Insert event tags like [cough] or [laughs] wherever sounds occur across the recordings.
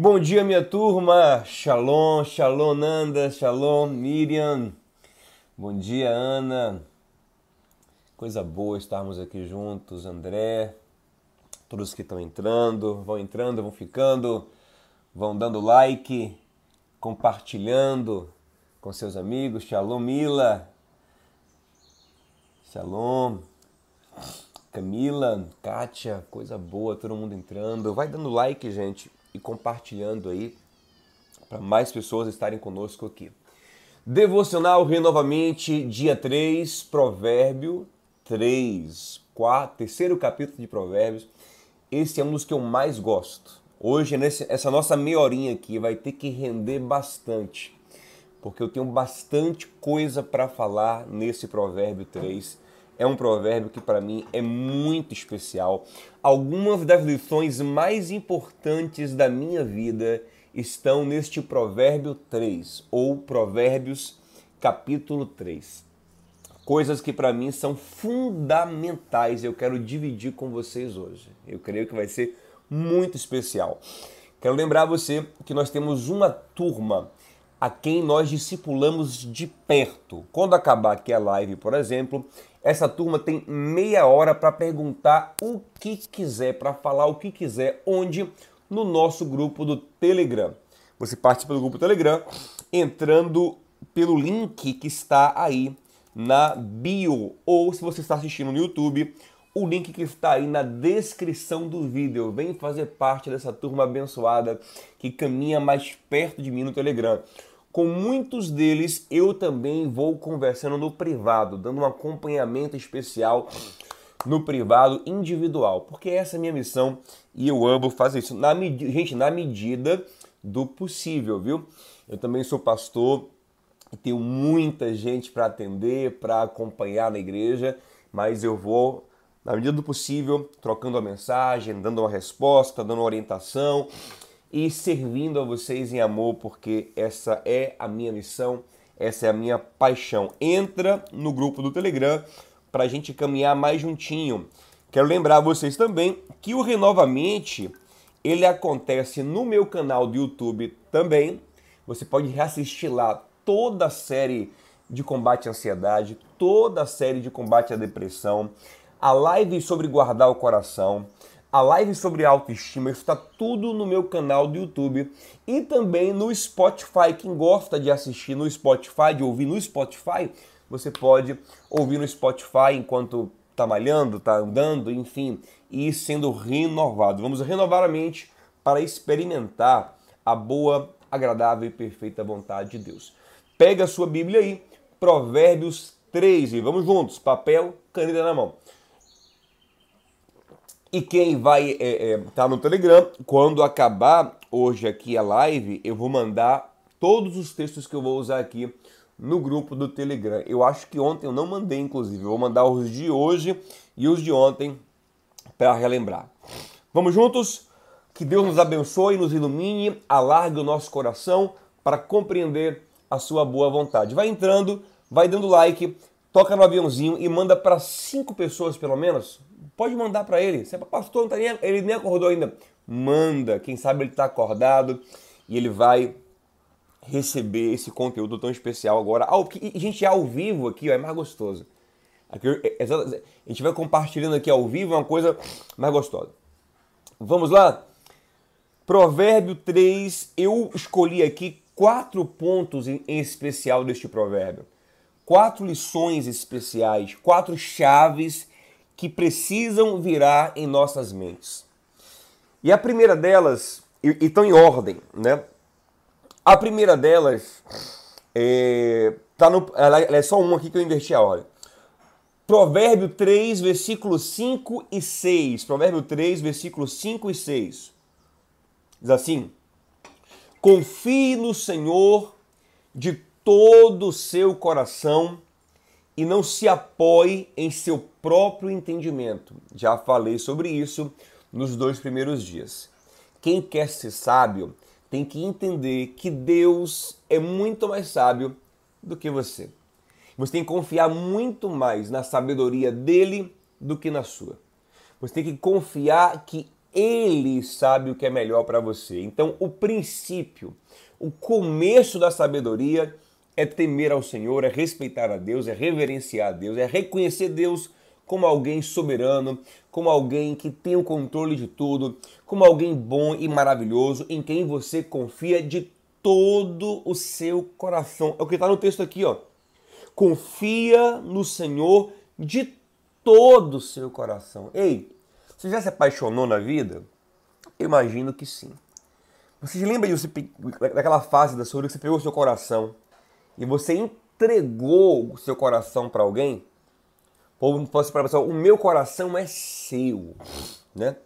Bom dia, minha turma. Shalom, shalom, Nanda, shalom, Miriam. Bom dia, Ana. Coisa boa estarmos aqui juntos, André. Todos que estão entrando, vão entrando, vão ficando, vão dando like, compartilhando com seus amigos. Shalom, Mila. Shalom. Camila, Kátia, coisa boa, todo mundo entrando. Vai dando like, gente e compartilhando aí para mais pessoas estarem conosco aqui. Devocional renovamente, dia 3, Provérbio 3, 4, terceiro capítulo de Provérbios. Esse é um dos que eu mais gosto. Hoje, essa nossa meia horinha aqui vai ter que render bastante, porque eu tenho bastante coisa para falar nesse Provérbio 3 é um provérbio que para mim é muito especial. Algumas das lições mais importantes da minha vida estão neste provérbio 3 ou Provérbios capítulo 3. Coisas que para mim são fundamentais, eu quero dividir com vocês hoje. Eu creio que vai ser muito especial. Quero lembrar você que nós temos uma turma a quem nós discipulamos de perto. Quando acabar aqui a live, por exemplo, essa turma tem meia hora para perguntar o que quiser, para falar o que quiser, onde? No nosso grupo do Telegram. Você participa do grupo Telegram entrando pelo link que está aí na bio, ou se você está assistindo no YouTube, o link que está aí na descrição do vídeo. Vem fazer parte dessa turma abençoada que caminha mais perto de mim no Telegram. Com muitos deles eu também vou conversando no privado, dando um acompanhamento especial no privado individual, porque essa é a minha missão e eu amo fazer isso. Na gente, na medida do possível, viu? Eu também sou pastor, tenho muita gente para atender, para acompanhar na igreja, mas eu vou, na medida do possível, trocando a mensagem, dando uma resposta, dando uma orientação e servindo a vocês em amor, porque essa é a minha missão, essa é a minha paixão. Entra no grupo do Telegram para a gente caminhar mais juntinho. Quero lembrar vocês também que o Renovamente ele acontece no meu canal do YouTube também. Você pode reassistir lá toda a série de combate à ansiedade, toda a série de combate à depressão, a live sobre guardar o coração, a live sobre autoestima está tudo no meu canal do YouTube e também no Spotify. Quem gosta de assistir no Spotify, de ouvir no Spotify, você pode ouvir no Spotify enquanto está malhando, está andando, enfim, e sendo renovado. Vamos renovar a mente para experimentar a boa, agradável e perfeita vontade de Deus. Pega a sua Bíblia aí, Provérbios 3, e vamos juntos, papel, caneta na mão. E quem vai estar é, é, tá no Telegram, quando acabar hoje aqui a live, eu vou mandar todos os textos que eu vou usar aqui no grupo do Telegram. Eu acho que ontem eu não mandei, inclusive. Eu vou mandar os de hoje e os de ontem para relembrar. Vamos juntos? Que Deus nos abençoe, nos ilumine, alargue o nosso coração para compreender a sua boa vontade. Vai entrando, vai dando like, toca no aviãozinho e manda para cinco pessoas pelo menos Pode mandar para ele. É pastor, não tá nem, ele nem acordou ainda. Manda. Quem sabe ele está acordado e ele vai receber esse conteúdo tão especial agora. Ao, e, gente, ao vivo aqui ó, é mais gostoso. Aqui, é, é, a gente vai compartilhando aqui ao vivo, é uma coisa mais gostosa. Vamos lá? Provérbio 3, eu escolhi aqui quatro pontos em especial deste provérbio. Quatro lições especiais, quatro chaves que precisam virar em nossas mentes. E a primeira delas, e estão em ordem, né? A primeira delas é, tá no, ela, ela é só uma aqui que eu inverti a ordem. Provérbio 3, versículos 5 e 6. Provérbio 3, versículos 5 e 6. Diz assim: Confie no Senhor de todo o seu coração e não se apoie em seu próprio entendimento. Já falei sobre isso nos dois primeiros dias. Quem quer ser sábio tem que entender que Deus é muito mais sábio do que você. Você tem que confiar muito mais na sabedoria dele do que na sua. Você tem que confiar que Ele sabe o que é melhor para você. Então, o princípio, o começo da sabedoria é temer ao Senhor, é respeitar a Deus, é reverenciar a Deus, é reconhecer Deus como alguém soberano, como alguém que tem o controle de tudo, como alguém bom e maravilhoso em quem você confia de todo o seu coração. É o que está no texto aqui, ó. Confia no Senhor de todo o seu coração. Ei, você já se apaixonou na vida? Eu imagino que sim. Você se lembra disso, daquela fase da sua vida que você pegou o seu coração e você entregou o seu coração para alguém? Ou posso para pessoa, o meu coração é seu, né?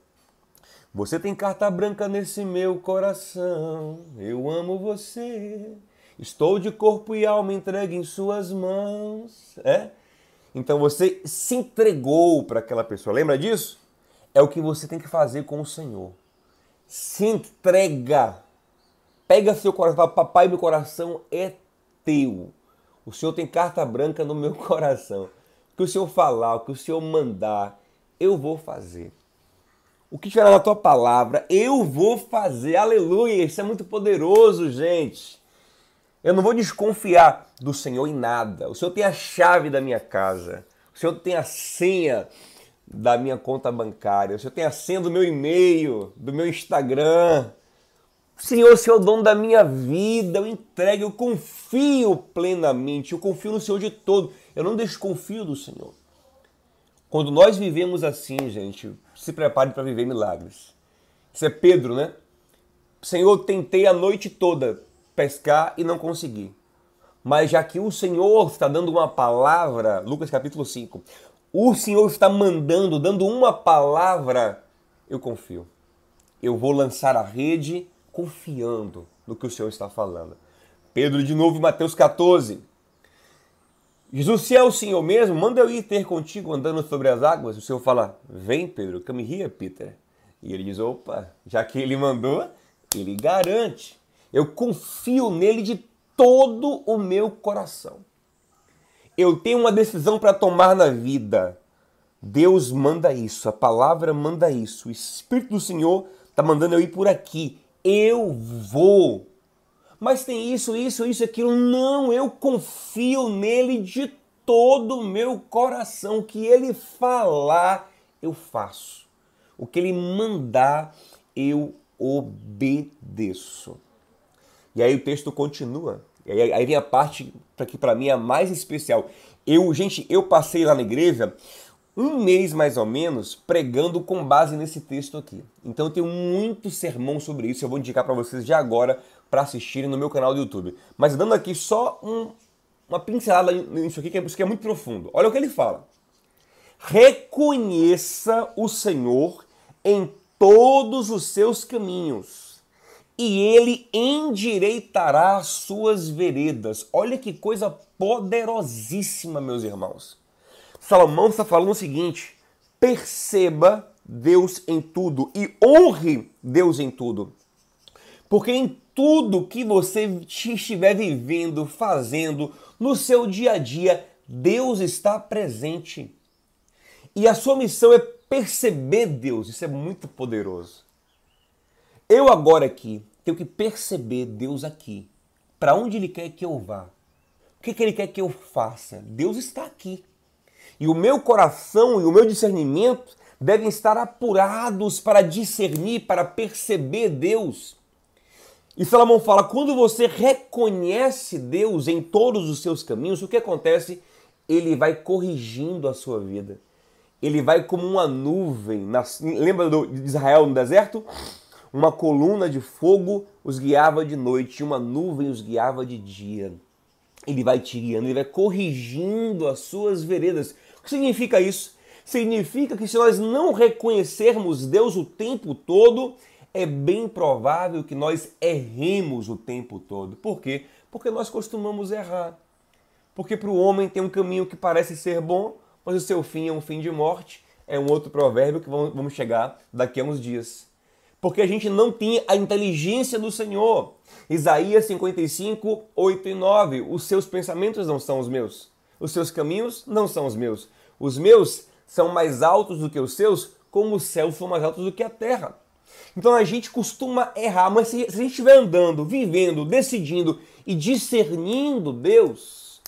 Você tem carta branca nesse meu coração. Eu amo você. Estou de corpo e alma entregue em suas mãos, é? Então você se entregou para aquela pessoa. Lembra disso? É o que você tem que fazer com o Senhor. Se entrega. Pega seu coração, papai, meu coração é teu. O Senhor tem carta branca no meu [laughs] coração que o Senhor falar, o que o Senhor mandar, eu vou fazer. O que estiver na tua palavra, eu vou fazer. Aleluia! Isso é muito poderoso, gente. Eu não vou desconfiar do Senhor em nada. O Senhor tem a chave da minha casa. O Senhor tem a senha da minha conta bancária. O Senhor tem a senha do meu e-mail, do meu Instagram. Senhor, o Senhor é o dono da minha vida, eu entrego, eu confio plenamente, eu confio no Senhor de todo, eu não desconfio do Senhor. Quando nós vivemos assim, gente, se prepare para viver milagres. Isso é Pedro, né? Senhor, tentei a noite toda pescar e não consegui. Mas já que o Senhor está dando uma palavra, Lucas capítulo 5, o Senhor está mandando, dando uma palavra, eu confio. Eu vou lançar a rede confiando no que o Senhor está falando. Pedro de novo, Mateus 14. Jesus, se é o Senhor mesmo, manda eu ir ter contigo andando sobre as águas. O Senhor fala, vem Pedro, come here, Peter. E ele diz, opa, já que ele mandou, ele garante. Eu confio nele de todo o meu coração. Eu tenho uma decisão para tomar na vida. Deus manda isso, a palavra manda isso, o Espírito do Senhor está mandando eu ir por aqui eu vou. Mas tem isso, isso, isso, aquilo. Não, eu confio nele de todo o meu coração. O que ele falar, eu faço. O que ele mandar, eu obedeço. E aí o texto continua. E aí, aí vem a parte que para mim é mais especial. Eu, gente, eu passei lá na igreja um mês mais ou menos pregando com base nesse texto aqui. Então eu tenho muito sermão sobre isso, eu vou indicar para vocês já agora para assistirem no meu canal do YouTube. Mas dando aqui só um, uma pincelada nisso aqui, que é, que é muito profundo. Olha o que ele fala. Reconheça o Senhor em todos os seus caminhos, e ele endireitará as suas veredas. Olha que coisa poderosíssima, meus irmãos. Salomão está falando o seguinte: perceba Deus em tudo e honre Deus em tudo. Porque em tudo que você estiver vivendo, fazendo, no seu dia a dia, Deus está presente. E a sua missão é perceber Deus. Isso é muito poderoso. Eu agora aqui tenho que perceber Deus aqui. Para onde Ele quer que eu vá? O que, que Ele quer que eu faça? Deus está aqui. E o meu coração e o meu discernimento devem estar apurados para discernir, para perceber Deus. E Salomão fala: quando você reconhece Deus em todos os seus caminhos, o que acontece? Ele vai corrigindo a sua vida. Ele vai como uma nuvem. Lembra de Israel no deserto? Uma coluna de fogo os guiava de noite, uma nuvem os guiava de dia. Ele vai te guiando, ele vai corrigindo as suas veredas. O que significa isso? Significa que se nós não reconhecermos Deus o tempo todo, é bem provável que nós erremos o tempo todo. Por quê? Porque nós costumamos errar. Porque para o homem tem um caminho que parece ser bom, mas o seu fim é um fim de morte. É um outro provérbio que vamos chegar daqui a uns dias. Porque a gente não tem a inteligência do Senhor. Isaías 55, 8 e 9. Os seus pensamentos não são os meus os seus caminhos não são os meus. Os meus são mais altos do que os seus, como os céus são mais altos do que a terra. Então a gente costuma errar, mas se, se a gente estiver andando, vivendo, decidindo e discernindo Deus,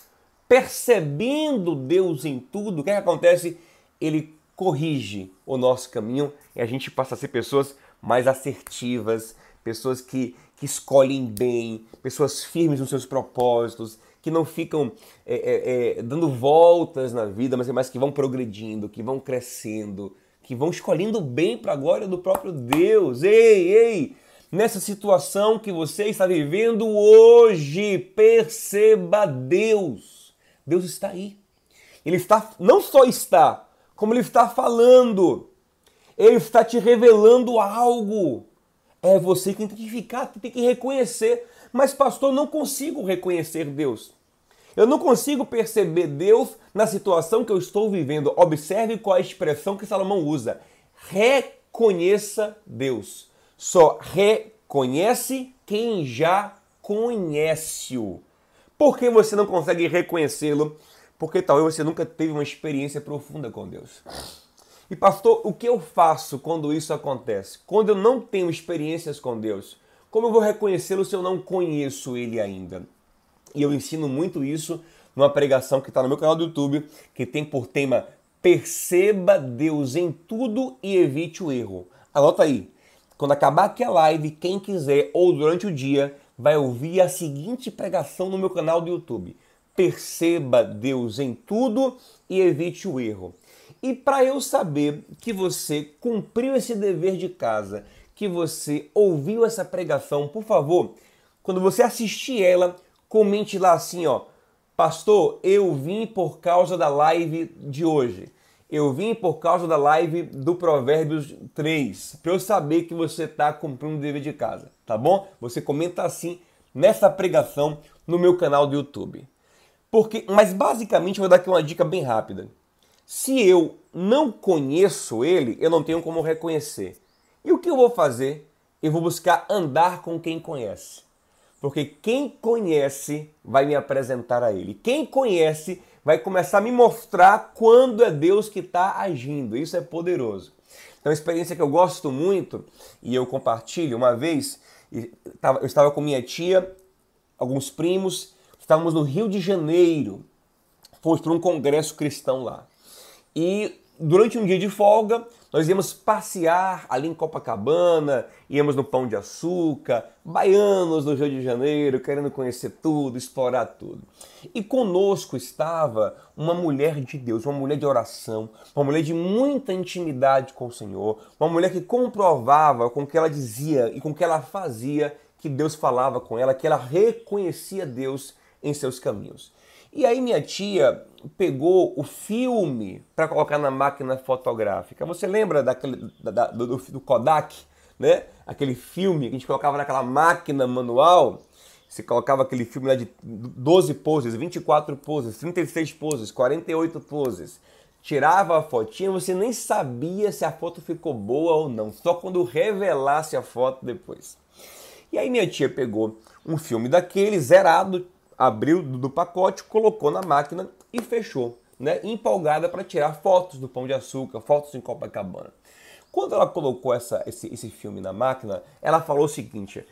percebendo Deus em tudo, o que, é que acontece? Ele corrige o nosso caminho e a gente passa a ser pessoas mais assertivas, pessoas que, que escolhem bem, pessoas firmes nos seus propósitos, que não ficam é, é, é, dando voltas na vida, mas, mas que vão progredindo, que vão crescendo, que vão escolhendo bem para a glória do próprio Deus. Ei, ei! Nessa situação que você está vivendo hoje, perceba Deus. Deus está aí. Ele está, não só está, como ele está falando. Ele está te revelando algo. É você que tem que ficar, tem que reconhecer. Mas, pastor, não consigo reconhecer Deus. Eu não consigo perceber Deus na situação que eu estou vivendo. Observe qual é a expressão que Salomão usa. Reconheça Deus. Só reconhece quem já conhece-o. Por que você não consegue reconhecê-lo? Porque talvez você nunca teve uma experiência profunda com Deus. E pastor, o que eu faço quando isso acontece? Quando eu não tenho experiências com Deus, como eu vou reconhecê-lo se eu não conheço ele ainda? E eu ensino muito isso numa pregação que está no meu canal do YouTube, que tem por tema Perceba Deus em tudo e evite o erro. Anota aí. Quando acabar aqui a live, quem quiser ou durante o dia vai ouvir a seguinte pregação no meu canal do YouTube. Perceba Deus em tudo e evite o erro. E para eu saber que você cumpriu esse dever de casa, que você ouviu essa pregação, por favor, quando você assistir ela, comente lá assim, ó, pastor, eu vim por causa da live de hoje. Eu vim por causa da live do Provérbios 3, para eu saber que você está cumprindo o dever de casa, tá bom? Você comenta assim nessa pregação no meu canal do YouTube. Porque, mas basicamente eu vou dar aqui uma dica bem rápida. Se eu não conheço ele, eu não tenho como reconhecer. E o que eu vou fazer? Eu vou buscar andar com quem conhece. Porque quem conhece vai me apresentar a ele. Quem conhece vai começar a me mostrar quando é Deus que está agindo. Isso é poderoso. Então, uma experiência que eu gosto muito e eu compartilho, uma vez eu estava com minha tia, alguns primos, estávamos no Rio de Janeiro, fomos para um congresso cristão lá. E durante um dia de folga, nós íamos passear ali em Copacabana, íamos no Pão de Açúcar, baianos no Rio de Janeiro, querendo conhecer tudo, explorar tudo. E conosco estava uma mulher de Deus, uma mulher de oração, uma mulher de muita intimidade com o Senhor, uma mulher que comprovava com o que ela dizia e com o que ela fazia que Deus falava com ela, que ela reconhecia Deus em seus caminhos. E aí minha tia pegou o filme para colocar na máquina fotográfica. Você lembra daquele, da, do, do, Kodak, né? Aquele filme que a gente colocava naquela máquina manual. Você colocava aquele filme lá de 12 poses, 24 poses, 36 poses, 48 poses. Tirava a fotinha, você nem sabia se a foto ficou boa ou não, só quando revelasse a foto depois. E aí minha tia pegou um filme daquele zerado, abriu do pacote, colocou na máquina e fechou, né? Empolgada para tirar fotos do Pão de Açúcar, fotos em Copacabana. Quando ela colocou essa, esse, esse filme na máquina, ela falou o seguinte: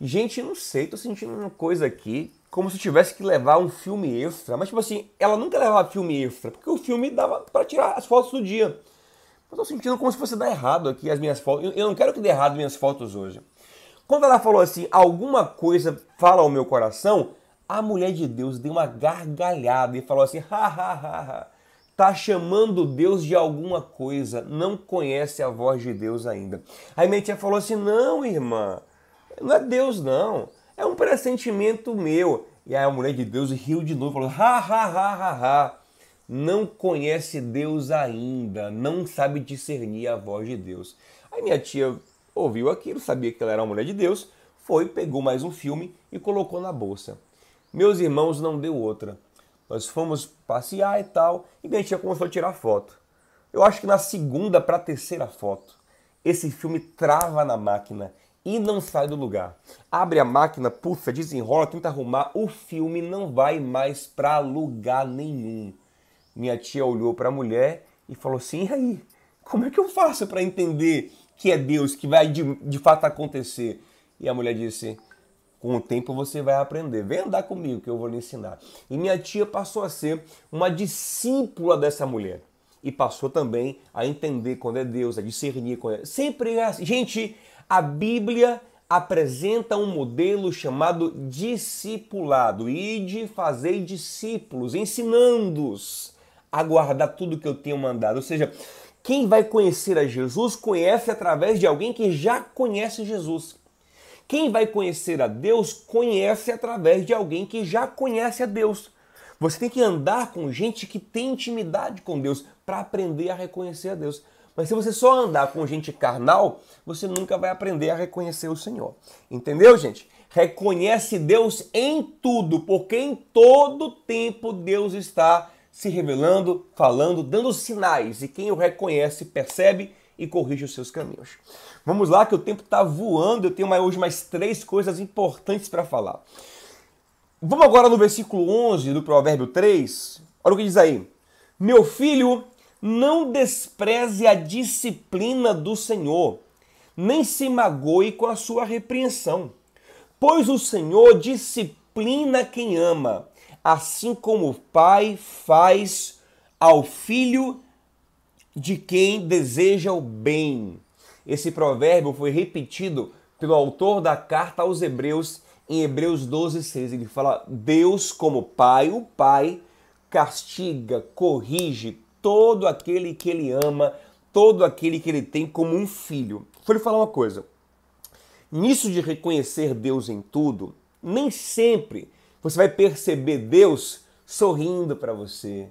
Gente, não sei, tô sentindo uma coisa aqui, como se tivesse que levar um filme extra. Mas, tipo assim, ela nunca levava filme extra, porque o filme dava para tirar as fotos do dia. Eu tô sentindo como se fosse dar errado aqui as minhas fotos. Eu não quero que dê errado minhas fotos hoje. Quando ela falou assim, alguma coisa fala ao meu coração, a mulher de Deus deu uma gargalhada e falou assim: ha, ha, ha, ha. Tá chamando Deus de alguma coisa, não conhece a voz de Deus ainda. Aí minha tia falou assim: não, irmã, não é Deus, não. É um pressentimento meu. E aí a mulher de Deus riu de novo, falou: ha, ha, ha, ha, ha. Não conhece Deus ainda, não sabe discernir a voz de Deus. Aí minha tia ouviu aquilo, sabia que ela era uma mulher de Deus, foi, pegou mais um filme e colocou na bolsa. Meus irmãos não deu outra. Nós fomos passear e tal, e minha tia começou a tirar foto. Eu acho que na segunda para terceira foto, esse filme trava na máquina e não sai do lugar. Abre a máquina, puxa, desenrola, tenta arrumar, o filme não vai mais para lugar nenhum. Minha tia olhou para a mulher e falou assim: e aí? Como é que eu faço para entender que é Deus que vai de, de fato acontecer? E a mulher disse: com o tempo você vai aprender. Vem andar comigo que eu vou lhe ensinar. E minha tia passou a ser uma discípula dessa mulher. E passou também a entender quando é Deus, a discernir quando é. Sempre é assim. Gente, a Bíblia apresenta um modelo chamado discipulado. E de fazer discípulos, ensinando-os a guardar tudo que eu tenho mandado. Ou seja, quem vai conhecer a Jesus conhece através de alguém que já conhece Jesus. Quem vai conhecer a Deus conhece através de alguém que já conhece a Deus. Você tem que andar com gente que tem intimidade com Deus para aprender a reconhecer a Deus. Mas se você só andar com gente carnal, você nunca vai aprender a reconhecer o Senhor. Entendeu, gente? Reconhece Deus em tudo, porque em todo tempo Deus está se revelando, falando, dando sinais. E quem o reconhece percebe e corrige os seus caminhos. Vamos lá, que o tempo está voando. Eu tenho hoje mais três coisas importantes para falar. Vamos agora no versículo 11 do Provérbio 3. Olha o que diz aí. Meu filho, não despreze a disciplina do Senhor, nem se magoe com a sua repreensão. Pois o Senhor disciplina quem ama, assim como o pai faz ao filho de quem deseja o bem. Esse provérbio foi repetido pelo autor da carta aos Hebreus em Hebreus 12, 6. Ele fala: Deus, como Pai, o Pai, castiga, corrige todo aquele que ele ama, todo aquele que ele tem como um filho. Vou lhe falar uma coisa. Nisso de reconhecer Deus em tudo, nem sempre você vai perceber Deus sorrindo para você.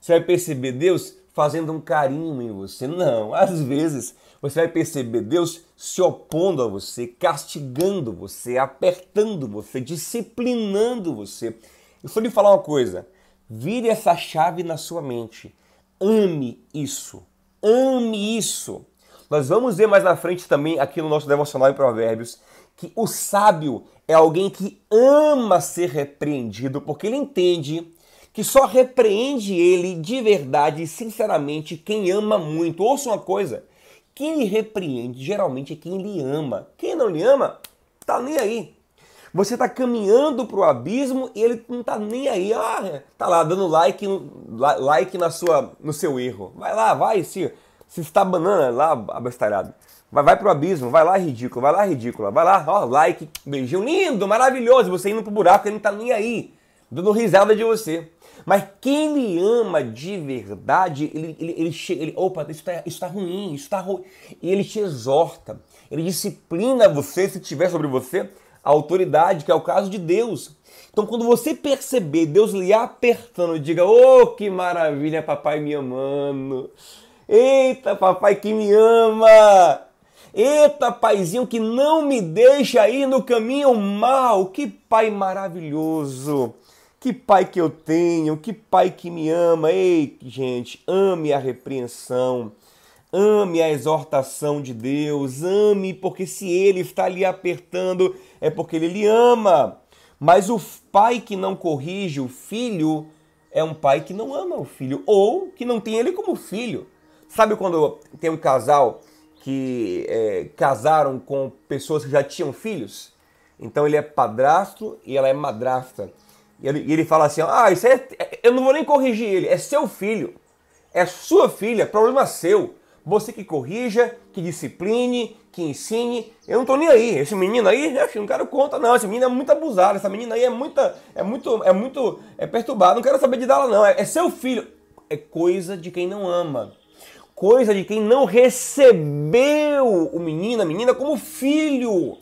Você vai perceber Deus fazendo um carinho em você. Não, [laughs] às vezes você vai perceber Deus se opondo a você, castigando você, apertando você, disciplinando você. Eu vou lhe falar uma coisa: vire essa chave na sua mente. Ame isso. Ame isso. Nós vamos ver mais na frente também, aqui no nosso devocional em Provérbios, que o sábio é alguém que ama ser repreendido, porque ele entende que só repreende ele de verdade e sinceramente quem ama muito. Ouça uma coisa: quem lhe repreende geralmente é quem lhe ama. Quem não lhe ama, tá nem aí. Você está caminhando para o abismo e ele não tá nem aí. Ah, tá lá dando like, like na sua, no seu erro. Vai lá, vai, se, se está banana lá, abestalhado. Vai, vai pro abismo, vai lá, ridículo, vai lá, ridícula. Vai lá, ó, like, beijinho lindo, maravilhoso. Você indo pro buraco, ele não tá nem aí, dando risada de você. Mas quem lhe ama de verdade, ele, ele, ele, ele opa, isso está tá ruim, isso está ruim. E ele te exorta, ele disciplina você se tiver sobre você a autoridade, que é o caso de Deus. Então, quando você perceber Deus lhe apertando, diga: Oh, que maravilha, papai me amando. Eita, papai que me ama. Eita, paizinho que não me deixa ir no caminho mal. Que pai maravilhoso. Que pai que eu tenho, que pai que me ama. Ei, gente, ame a repreensão, ame a exortação de Deus, ame, porque se ele está lhe apertando, é porque ele lhe ama. Mas o pai que não corrige o filho é um pai que não ama o filho, ou que não tem ele como filho. Sabe quando tem um casal que é, casaram com pessoas que já tinham filhos? Então ele é padrasto e ela é madrasta. E ele, e ele fala assim: Ah, isso é. Eu não vou nem corrigir ele, é seu filho. É sua filha, problema seu. Você que corrija, que discipline, que ensine. Eu não tô nem aí. Esse menino aí, eu não quero conta, não. Esse menino é muito abusado. Essa menina aí é muita. É muito. É muito. É perturbado. Não quero saber de dela, não. É, é seu filho. É coisa de quem não ama. Coisa de quem não recebeu o menino, a menina, como filho.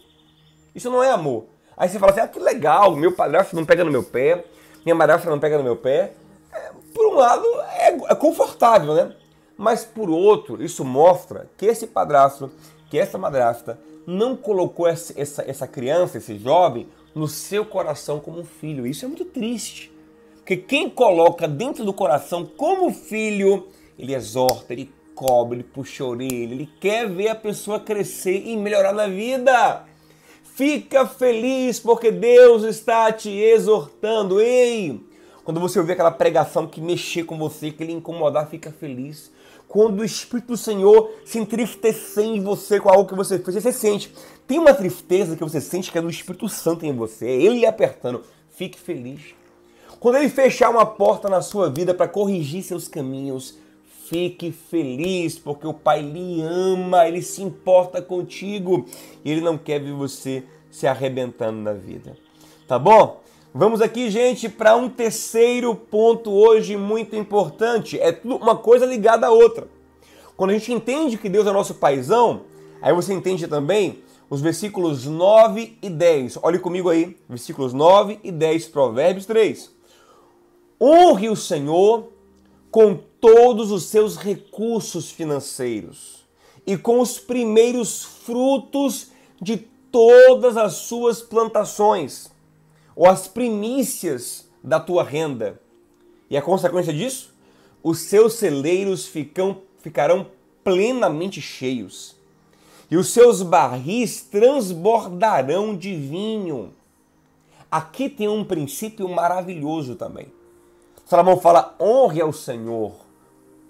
Isso não é amor. Aí você fala assim, ah, que legal, meu padrasto não pega no meu pé, minha madrasta não pega no meu pé. É, por um lado, é, é confortável, né? Mas por outro, isso mostra que esse padrasto, que essa madrasta, não colocou essa, essa, essa criança, esse jovem, no seu coração como um filho. Isso é muito triste. Porque quem coloca dentro do coração como filho, ele exorta, ele cobre, ele puxa a orelha, ele quer ver a pessoa crescer e melhorar na vida. Fica feliz porque Deus está te exortando. Ei, Quando você ouvir aquela pregação que mexer com você, que lhe incomodar, fica feliz. Quando o Espírito do Senhor se entristecer em você com algo que você fez, você sente. Tem uma tristeza que você sente que é do Espírito Santo em você, é ele lhe apertando. Fique feliz. Quando ele fechar uma porta na sua vida para corrigir seus caminhos, fique feliz, porque o Pai lhe ama, ele se importa contigo e ele não quer ver você se arrebentando na vida. Tá bom? Vamos aqui, gente, para um terceiro ponto hoje muito importante. É uma coisa ligada à outra. Quando a gente entende que Deus é nosso paizão, aí você entende também os versículos 9 e 10. Olhe comigo aí, versículos 9 e 10, Provérbios 3. Honre o Senhor com todos os seus recursos financeiros e com os primeiros frutos de todas as suas plantações ou as primícias da tua renda. E a consequência disso? Os seus celeiros ficam, ficarão plenamente cheios, e os seus barris transbordarão de vinho. Aqui tem um princípio maravilhoso também. Salomão fala: honre ao Senhor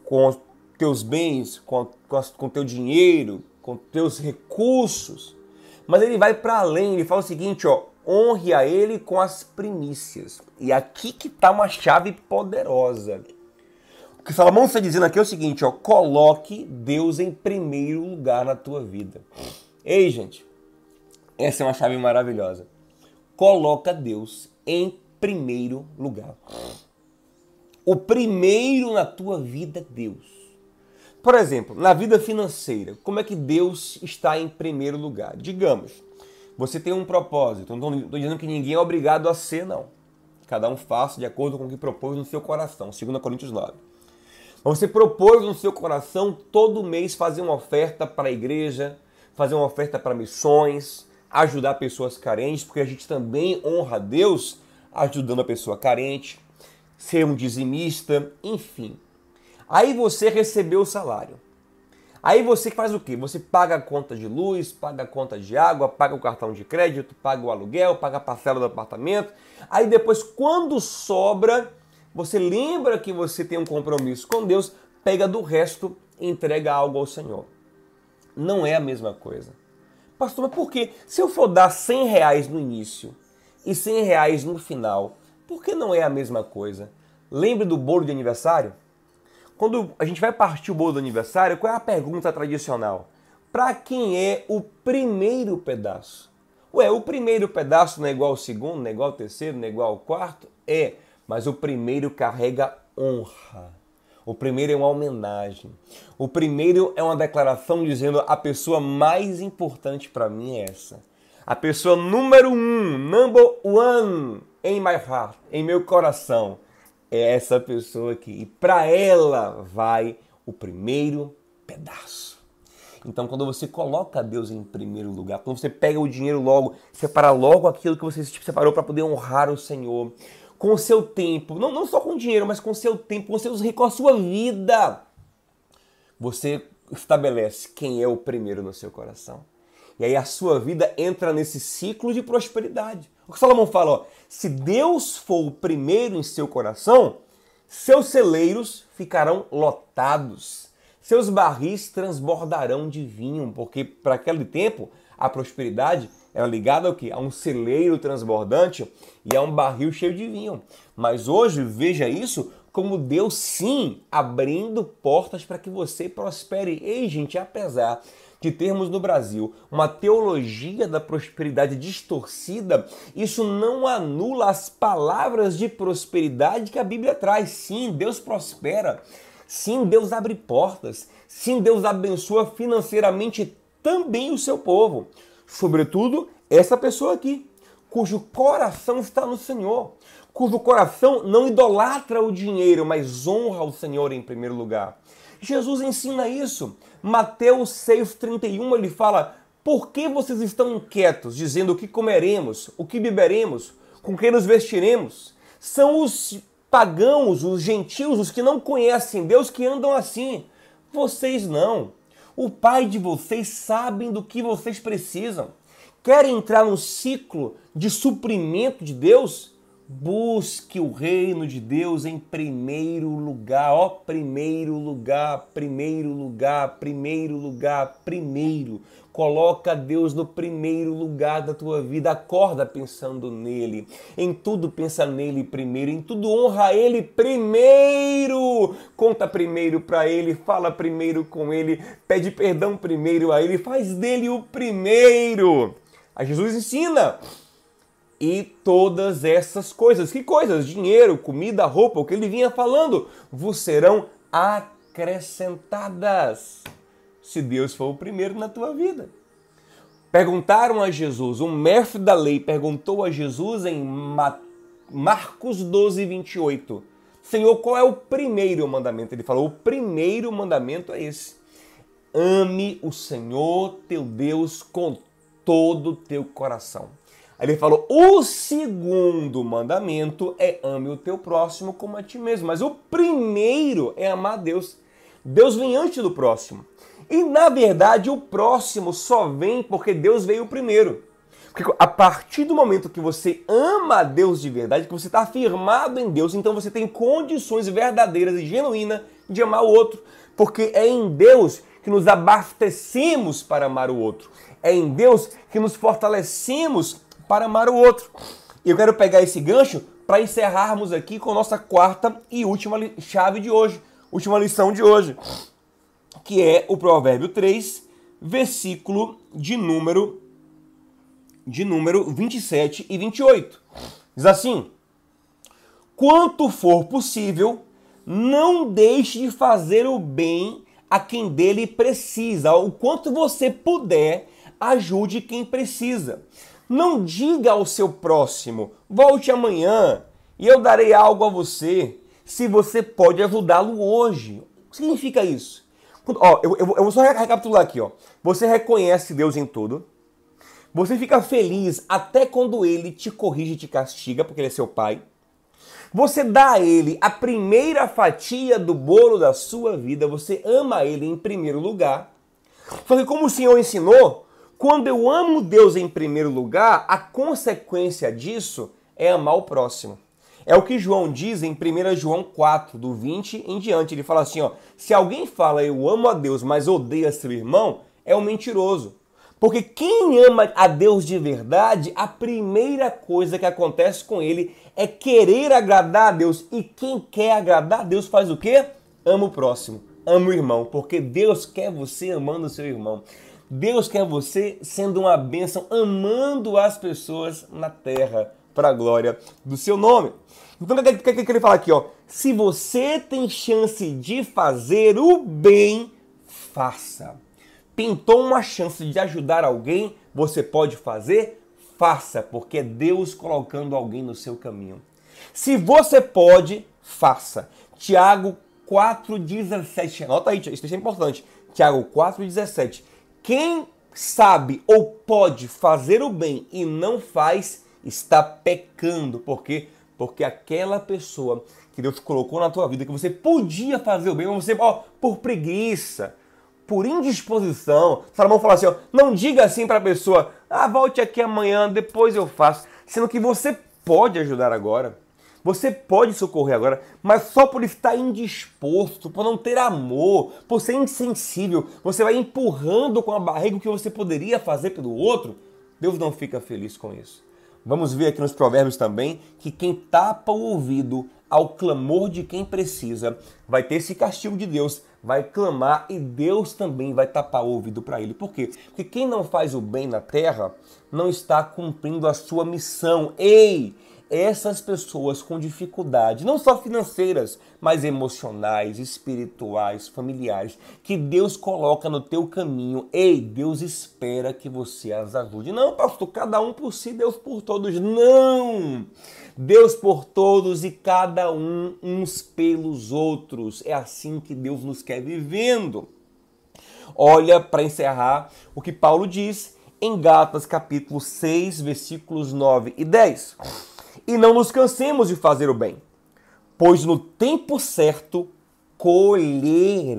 com teus bens, com, com teu dinheiro, com teus recursos. Mas ele vai para além, ele fala o seguinte, ó, honre a ele com as primícias. E aqui que está uma chave poderosa. O que Salomão está dizendo aqui é o seguinte, ó, coloque Deus em primeiro lugar na tua vida. Ei, gente, essa é uma chave maravilhosa. Coloca Deus em primeiro lugar. O primeiro na tua vida Deus. Por exemplo, na vida financeira, como é que Deus está em primeiro lugar? Digamos, você tem um propósito. Não estou dizendo que ninguém é obrigado a ser, não. Cada um faça de acordo com o que propôs no seu coração. 2 Coríntios 9. Você propôs no seu coração todo mês fazer uma oferta para a igreja, fazer uma oferta para missões, ajudar pessoas carentes, porque a gente também honra a Deus ajudando a pessoa carente, ser um dizimista, enfim. Aí você recebeu o salário. Aí você faz o quê? Você paga a conta de luz, paga a conta de água, paga o cartão de crédito, paga o aluguel, paga a parcela do apartamento. Aí depois, quando sobra, você lembra que você tem um compromisso com Deus, pega do resto e entrega algo ao Senhor. Não é a mesma coisa. Pastor, mas por quê? Se eu for dar 100 reais no início e 100 reais no final, por que não é a mesma coisa? Lembre do bolo de aniversário? Quando a gente vai partir o bolo do aniversário, qual é a pergunta tradicional? Para quem é o primeiro pedaço? Ué, o primeiro pedaço não é igual ao segundo, não é igual ao terceiro, não é igual ao quarto? É, mas o primeiro carrega honra. O primeiro é uma homenagem. O primeiro é uma declaração dizendo a pessoa mais importante para mim é essa. A pessoa número um, number one in my heart, em meu coração, é essa pessoa aqui. E para ela vai o primeiro pedaço. Então, quando você coloca Deus em primeiro lugar, quando você pega o dinheiro logo, separa logo aquilo que você separou para poder honrar o Senhor, com o seu tempo, não, não só com o dinheiro, mas com o seu tempo, com seus recursos, a sua vida, você estabelece quem é o primeiro no seu coração. E aí a sua vida entra nesse ciclo de prosperidade. O que Salomão fala, ó, se Deus for o primeiro em seu coração, seus celeiros ficarão lotados, seus barris transbordarão de vinho, porque para aquele tempo a prosperidade era ligada ao que? A um celeiro transbordante e a um barril cheio de vinho. Mas hoje veja isso como Deus sim abrindo portas para que você prospere. Ei, gente, apesar de termos no Brasil uma teologia da prosperidade distorcida, isso não anula as palavras de prosperidade que a Bíblia traz. Sim, Deus prospera. Sim, Deus abre portas. Sim, Deus abençoa financeiramente também o seu povo. Sobretudo, essa pessoa aqui, cujo coração está no Senhor, cujo coração não idolatra o dinheiro, mas honra o Senhor em primeiro lugar. Jesus ensina isso. Mateus 6,31 ele fala: Por que vocês estão inquietos, dizendo o que comeremos, o que beberemos, com que nos vestiremos? São os pagãos, os gentios, os que não conhecem Deus que andam assim. Vocês não. O Pai de vocês sabem do que vocês precisam. Querem entrar no ciclo de suprimento de Deus? Busque o reino de Deus em primeiro lugar, ó, primeiro lugar, primeiro lugar, primeiro lugar, primeiro. Coloca Deus no primeiro lugar da tua vida. Acorda pensando nele. Em tudo pensa nele primeiro. Em tudo honra ele primeiro. Conta primeiro para ele. Fala primeiro com ele. Pede perdão primeiro a ele. Faz dele o primeiro. A Jesus ensina e todas essas coisas. Que coisas? Dinheiro, comida, roupa, o que ele vinha falando, vos serão acrescentadas. Se Deus for o primeiro na tua vida. Perguntaram a Jesus, um mestre da lei perguntou a Jesus em Marcos 12, 28. Senhor, qual é o primeiro mandamento? Ele falou: o primeiro mandamento é esse. Ame o Senhor teu Deus com todo o teu coração. Aí ele falou: o segundo mandamento é ame o teu próximo como a ti mesmo. Mas o primeiro é amar Deus. Deus vem antes do próximo. E na verdade o próximo só vem porque Deus veio primeiro. Porque a partir do momento que você ama a Deus de verdade, que você está afirmado em Deus, então você tem condições verdadeiras e genuínas de amar o outro. Porque é em Deus que nos abastecemos para amar o outro. É em Deus que nos fortalecemos para amar o outro. E eu quero pegar esse gancho para encerrarmos aqui com nossa quarta e última chave de hoje, última lição de hoje, que é o Provérbio 3, versículo de número de número 27 e 28. Diz assim: Quanto for possível, não deixe de fazer o bem a quem dele precisa. O quanto você puder, ajude quem precisa. Não diga ao seu próximo, volte amanhã e eu darei algo a você, se você pode ajudá-lo hoje. O que significa isso? Ó, eu, eu, eu vou só recapitular aqui. Ó. Você reconhece Deus em tudo. Você fica feliz até quando ele te corrige e te castiga, porque ele é seu pai. Você dá a ele a primeira fatia do bolo da sua vida. Você ama ele em primeiro lugar. Só que como o Senhor ensinou, quando eu amo Deus em primeiro lugar, a consequência disso é amar o próximo. É o que João diz em 1 João 4, do 20 em diante. Ele fala assim: ó, se alguém fala eu amo a Deus, mas odeia seu irmão, é um mentiroso. Porque quem ama a Deus de verdade, a primeira coisa que acontece com ele é querer agradar a Deus. E quem quer agradar a Deus faz o quê? Ama o próximo, ama o irmão, porque Deus quer você amando o seu irmão. Deus quer você sendo uma bênção, amando as pessoas na terra, para a glória do seu nome. Então, o que, que, que ele fala aqui? Ó? Se você tem chance de fazer o bem, faça. Pintou uma chance de ajudar alguém, você pode fazer? Faça, porque é Deus colocando alguém no seu caminho. Se você pode, faça. Tiago 4,17. Anota aí, isso é importante. Tiago 4,17 quem sabe ou pode fazer o bem e não faz, está pecando. Por quê? Porque aquela pessoa que Deus colocou na tua vida, que você podia fazer o bem, mas você, ó, por preguiça, por indisposição, Salomão fala assim, ó, não diga assim para a pessoa, ah, volte aqui amanhã, depois eu faço, sendo que você pode ajudar agora. Você pode socorrer agora, mas só por estar indisposto, por não ter amor, por ser insensível, você vai empurrando com a barriga o que você poderia fazer pelo outro. Deus não fica feliz com isso. Vamos ver aqui nos provérbios também que quem tapa o ouvido ao clamor de quem precisa vai ter esse castigo de Deus, vai clamar e Deus também vai tapar o ouvido para ele. Por quê? Porque quem não faz o bem na terra não está cumprindo a sua missão. Ei! Essas pessoas com dificuldade, não só financeiras, mas emocionais, espirituais, familiares, que Deus coloca no teu caminho. Ei, Deus espera que você as ajude. Não, pastor, cada um por si, Deus por todos. Não! Deus por todos e cada um uns pelos outros. É assim que Deus nos quer vivendo. Olha, para encerrar, o que Paulo diz em Gálatas capítulo 6, versículos 9 e 10 e não nos cansemos de fazer o bem, pois no tempo certo colheremos.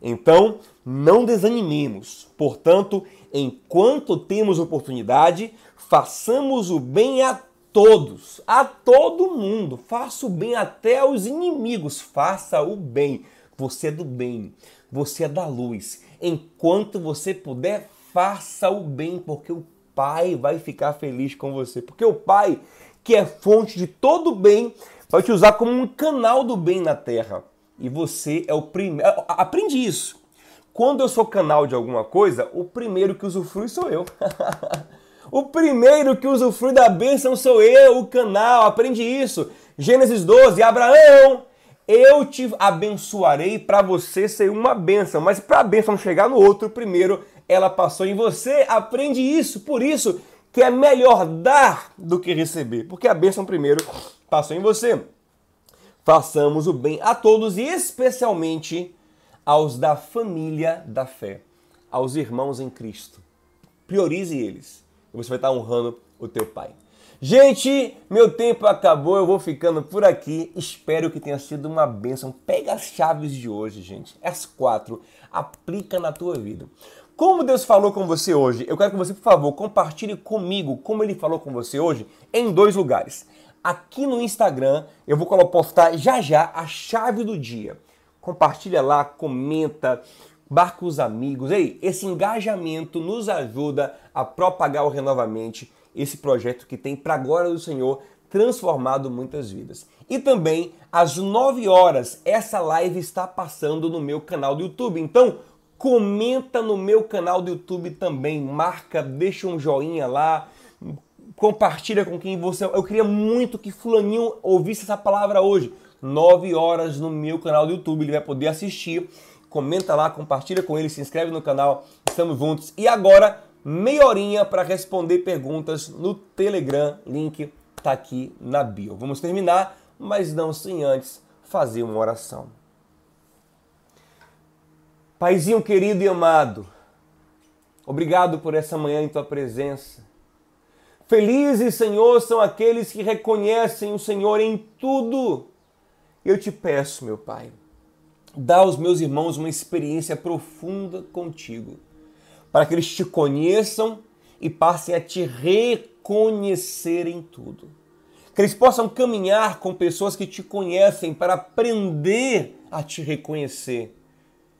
Então, não desanimemos. Portanto, enquanto temos oportunidade, façamos o bem a todos, a todo mundo. Faça o bem até aos inimigos. Faça o bem. Você é do bem. Você é da luz. Enquanto você puder, faça o bem, porque o Pai vai ficar feliz com você. Porque o Pai, que é fonte de todo bem, vai te usar como um canal do bem na terra. E você é o primeiro. Aprende isso. Quando eu sou canal de alguma coisa, o primeiro que usufrui sou eu. [laughs] o primeiro que usufrui da bênção sou eu, o canal. Aprende isso. Gênesis 12, Abraão, eu te abençoarei para você ser uma bênção. Mas para a bênção chegar no outro, primeiro ela passou em você. Aprende isso. Por isso que é melhor dar do que receber. Porque a bênção primeiro passou em você. Façamos o bem a todos e especialmente aos da família da fé, aos irmãos em Cristo. Priorize eles você vai estar honrando o teu Pai. Gente, meu tempo acabou, eu vou ficando por aqui. Espero que tenha sido uma bênção. Pega as chaves de hoje, gente, as quatro, aplica na tua vida. Como Deus falou com você hoje, eu quero que você, por favor, compartilhe comigo como Ele falou com você hoje em dois lugares aqui no Instagram. Eu vou postar já já a chave do dia. Compartilha lá, comenta, marca os amigos. Ei, esse engajamento nos ajuda a propagar o Renovamente, esse projeto que tem para a glória do Senhor transformado muitas vidas. E também às 9 horas essa live está passando no meu canal do YouTube. Então, comenta no meu canal do YouTube também, marca, deixa um joinha lá, compartilha com quem você. Eu queria muito que Fulaninho ouvisse essa palavra hoje. 9 horas no meu canal do YouTube. Ele vai poder assistir. Comenta lá, compartilha com ele, se inscreve no canal. Estamos juntos. E agora, meia horinha para responder perguntas no Telegram. Link tá aqui na bio. Vamos terminar, mas não sem antes fazer uma oração. Paizinho querido e amado, obrigado por essa manhã em tua presença. Felizes, Senhor, são aqueles que reconhecem o Senhor em tudo. Eu te peço, meu Pai, dá aos meus irmãos uma experiência profunda contigo, para que eles te conheçam e passem a te reconhecer em tudo. Que eles possam caminhar com pessoas que te conhecem para aprender a te reconhecer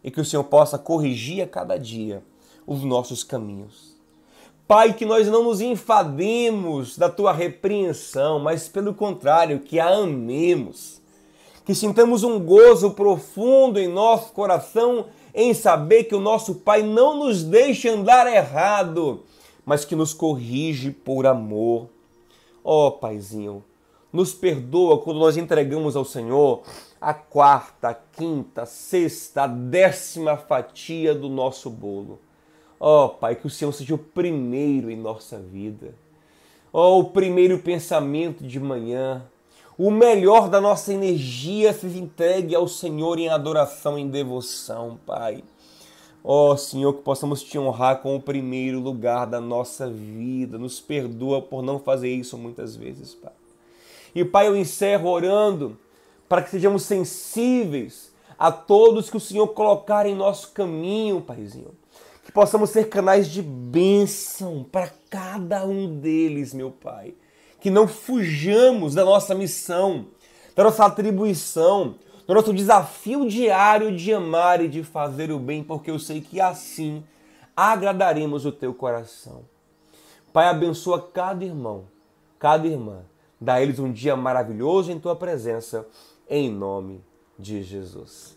e que o Senhor possa corrigir a cada dia os nossos caminhos. Pai, que nós não nos enfademos da tua repreensão, mas pelo contrário, que a amemos. Que sintamos um gozo profundo em nosso coração em saber que o nosso Pai não nos deixa andar errado, mas que nos corrige por amor. Ó oh, Paizinho, nos perdoa quando nós entregamos ao Senhor a quarta, a quinta, a sexta, a décima fatia do nosso bolo. Ó oh, Pai, que o Senhor seja o primeiro em nossa vida. Ó, oh, o primeiro pensamento de manhã. O melhor da nossa energia seja entregue ao Senhor em adoração, em devoção, Pai. Ó oh, Senhor, que possamos te honrar com o primeiro lugar da nossa vida. Nos perdoa por não fazer isso muitas vezes, Pai. E Pai, eu encerro orando para que sejamos sensíveis a todos que o Senhor colocar em nosso caminho, Paizinho que possamos ser canais de bênção para cada um deles, meu Pai. Que não fujamos da nossa missão, da nossa atribuição, do nosso desafio diário de amar e de fazer o bem, porque eu sei que assim agradaremos o teu coração. Pai, abençoa cada irmão, cada irmã. Dá a eles um dia maravilhoso em tua presença, em nome de Jesus.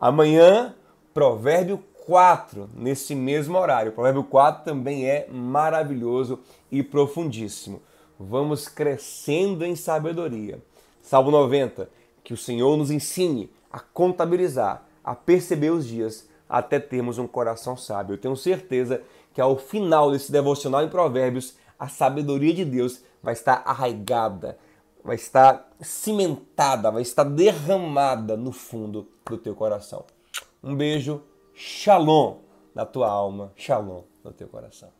Amanhã, Provérbio 4, nesse mesmo horário. O provérbio 4 também é maravilhoso e profundíssimo. Vamos crescendo em sabedoria. Salmo 90, que o Senhor nos ensine a contabilizar, a perceber os dias até termos um coração sábio. Eu tenho certeza que ao final desse devocional em Provérbios, a sabedoria de Deus vai estar arraigada, vai estar cimentada, vai estar derramada no fundo do teu coração. Um beijo Shalom na tua alma, shalom no teu coração.